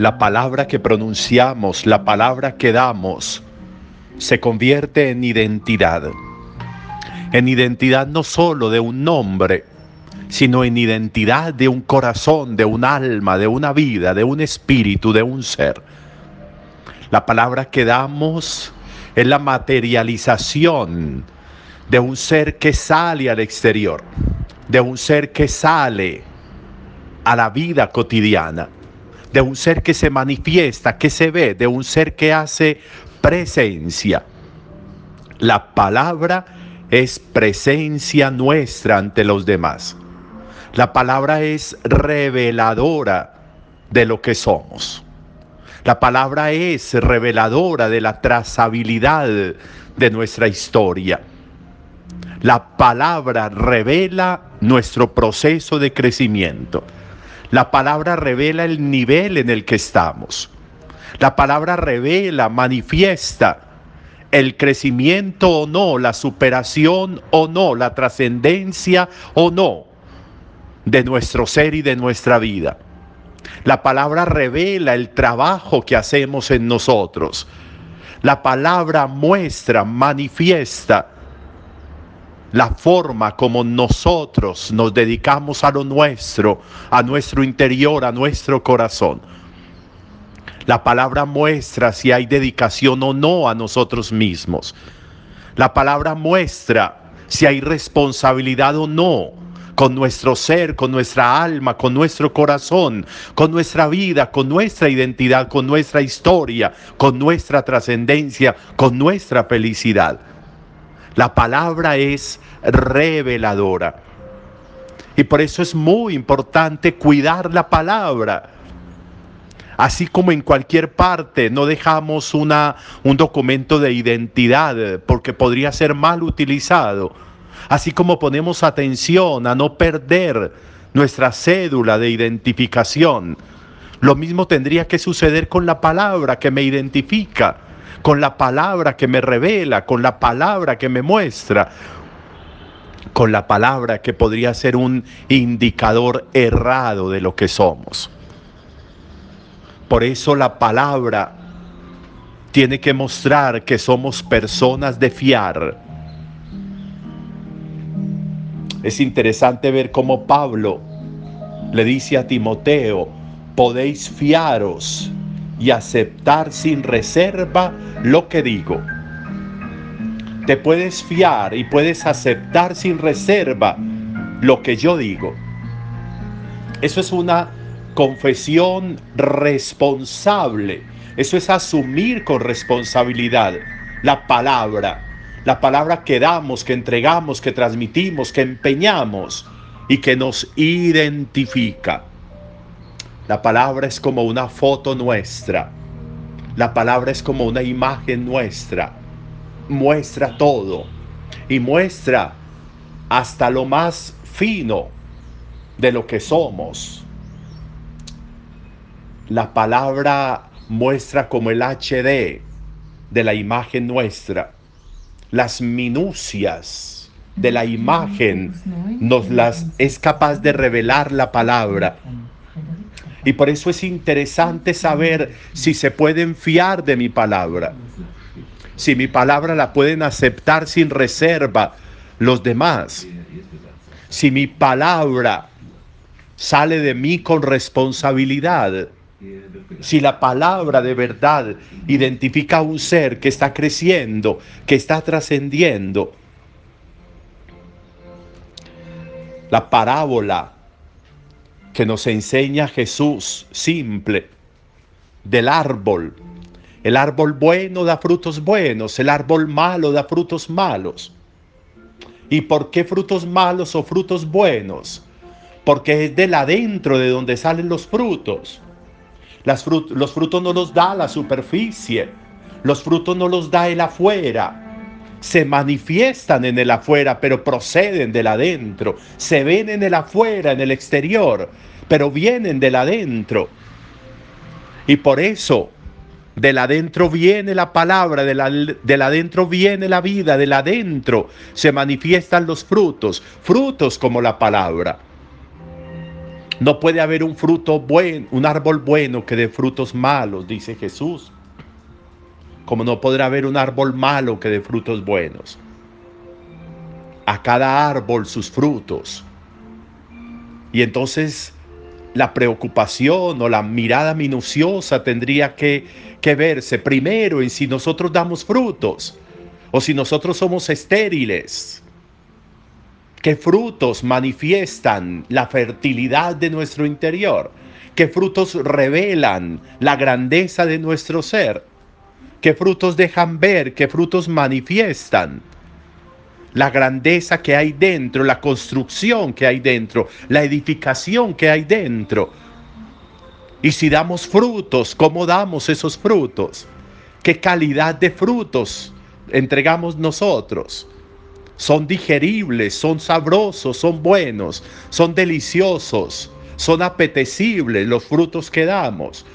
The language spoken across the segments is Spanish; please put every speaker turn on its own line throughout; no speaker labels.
la palabra que pronunciamos, la palabra que damos, se convierte en identidad. En identidad no solo de un nombre, sino en identidad de un corazón, de un alma, de una vida, de un espíritu, de un ser. La palabra que damos es la materialización de un ser que sale al exterior, de un ser que sale a la vida cotidiana, de un ser que se manifiesta, que se ve, de un ser que hace presencia. La palabra es presencia nuestra ante los demás. La palabra es reveladora de lo que somos. La palabra es reveladora de la trazabilidad de nuestra historia. La palabra revela nuestro proceso de crecimiento. La palabra revela el nivel en el que estamos. La palabra revela, manifiesta el crecimiento o no, la superación o no, la trascendencia o no de nuestro ser y de nuestra vida. La palabra revela el trabajo que hacemos en nosotros. La palabra muestra, manifiesta la forma como nosotros nos dedicamos a lo nuestro, a nuestro interior, a nuestro corazón. La palabra muestra si hay dedicación o no a nosotros mismos. La palabra muestra si hay responsabilidad o no con nuestro ser, con nuestra alma, con nuestro corazón, con nuestra vida, con nuestra identidad, con nuestra historia, con nuestra trascendencia, con nuestra felicidad. La palabra es reveladora. Y por eso es muy importante cuidar la palabra Así como en cualquier parte no dejamos una, un documento de identidad porque podría ser mal utilizado. Así como ponemos atención a no perder nuestra cédula de identificación. Lo mismo tendría que suceder con la palabra que me identifica, con la palabra que me revela, con la palabra que me muestra, con la palabra que podría ser un indicador errado de lo que somos. Por eso la palabra tiene que mostrar que somos personas de fiar. Es interesante ver cómo Pablo le dice a Timoteo, podéis fiaros y aceptar sin reserva lo que digo. Te puedes fiar y puedes aceptar sin reserva lo que yo digo. Eso es una confesión responsable. Eso es asumir con responsabilidad la palabra, la palabra que damos, que entregamos, que transmitimos, que empeñamos y que nos identifica. La palabra es como una foto nuestra. La palabra es como una imagen nuestra. Muestra todo y muestra hasta lo más fino de lo que somos la palabra muestra como el HD de la imagen nuestra. Las minucias de la imagen nos las es capaz de revelar la palabra. Y por eso es interesante saber si se pueden fiar de mi palabra. Si mi palabra la pueden aceptar sin reserva los demás. Si mi palabra sale de mí con responsabilidad si la palabra de verdad identifica a un ser que está creciendo, que está trascendiendo, la parábola que nos enseña Jesús simple del árbol. El árbol bueno da frutos buenos, el árbol malo da frutos malos. ¿Y por qué frutos malos o frutos buenos? Porque es del adentro de donde salen los frutos los frutos no los da la superficie, los frutos no los da el afuera. Se manifiestan en el afuera, pero proceden del adentro. Se ven en el afuera, en el exterior, pero vienen del adentro. Y por eso, del adentro viene la palabra, del adentro viene la vida, del adentro se manifiestan los frutos, frutos como la palabra. No puede haber un fruto bueno, un árbol bueno que dé frutos malos, dice Jesús. Como no podrá haber un árbol malo que dé frutos buenos. A cada árbol sus frutos. Y entonces la preocupación o la mirada minuciosa tendría que, verse primero en si nosotros damos frutos o si nosotros somos estériles. ¿Qué frutos manifiestan la fertilidad de nuestro interior? ¿Qué frutos revelan la grandeza de nuestro ser? ¿Qué frutos dejan ver? ¿Qué frutos manifiestan? La grandeza que hay dentro, la construcción que hay dentro, la edificación que hay dentro. Y si damos frutos, ¿cómo damos esos frutos? ¿Qué calidad de frutos entregamos nosotros? son digeribles, son sabrosos, son buenos, son deliciosos, son apetecibles los frutos que damos.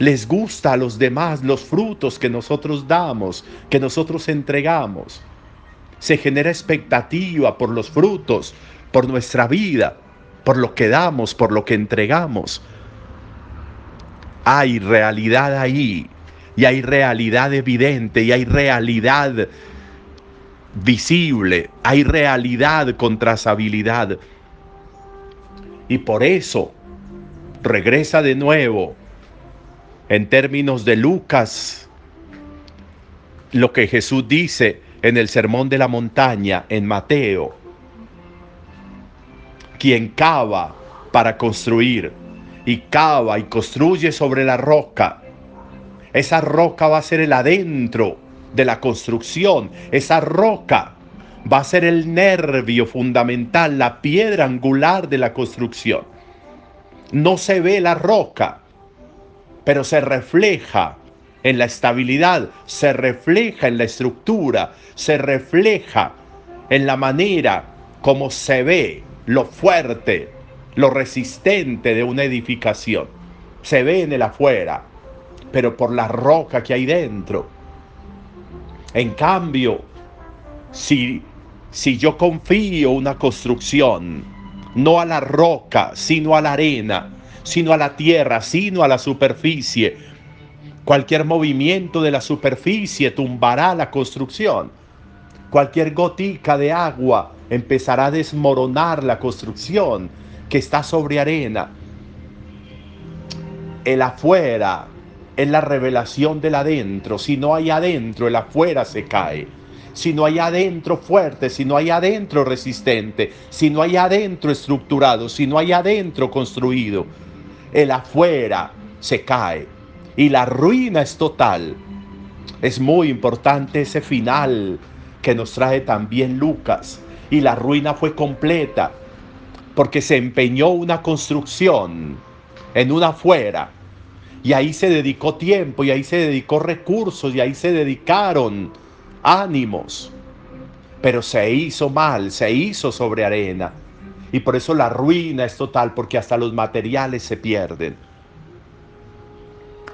Les gusta a los demás los frutos que nosotros damos, que nosotros entregamos. Se genera expectativa por los frutos, por nuestra vida, por lo que damos, por lo que entregamos. Hay realidad ahí, y hay realidad evidente, y hay realidad visible, hay realidad con trazabilidad. Y por eso regresa de nuevo en términos de Lucas lo que Jesús dice en el Sermón de la Montaña en Mateo. Quien cava para construir y cava y construye sobre la roca, esa roca va a ser el adentro de la construcción. Esa roca va a ser el nervio fundamental, la piedra angular de la construcción. No se ve la roca, pero se refleja en la estabilidad, se refleja en la estructura, se refleja en la manera como se ve lo fuerte, lo resistente de una edificación. Se ve en el afuera, pero por la roca que hay dentro en cambio, si, si yo confío una construcción, no a la roca, sino a la arena, sino a la tierra, sino a la superficie, cualquier movimiento de la superficie tumbará la construcción. Cualquier gotica de agua empezará a desmoronar la construcción que está sobre arena. El afuera es la revelación del adentro. Si no hay adentro, el afuera se cae. Si no hay adentro fuerte, si no hay adentro resistente, si no hay adentro estructurado, si no hay adentro construido, el afuera se cae. Y la ruina es total. Es muy importante ese final que nos trae también Lucas. Y la ruina fue completa porque se empeñó una construcción en una afuera y ahí se dedicó tiempo, y ahí se dedicó recursos, y ahí se dedicaron ánimos. Pero se hizo mal, se hizo sobre arena. Y por eso la ruina es total, porque hasta los materiales se pierden.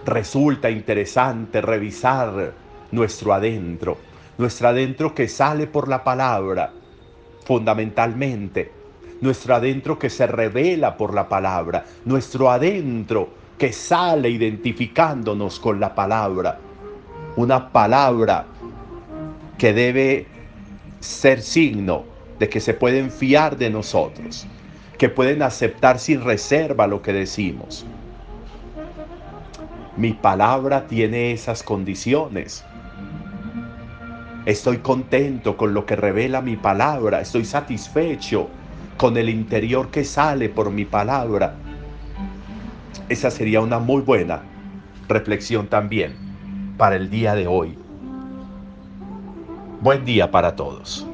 Resulta interesante revisar nuestro adentro, nuestro adentro que sale por la palabra, fundamentalmente, nuestro adentro que se revela por la palabra, nuestro adentro que sale identificándonos con la palabra. Una palabra que debe ser signo de que se pueden fiar de nosotros, que pueden aceptar sin reserva lo que decimos. Mi palabra tiene esas condiciones. Estoy contento con lo que revela mi palabra, estoy satisfecho con el interior que sale por mi palabra esa sería una muy buena reflexión también para el día de hoy. Buen día para todos.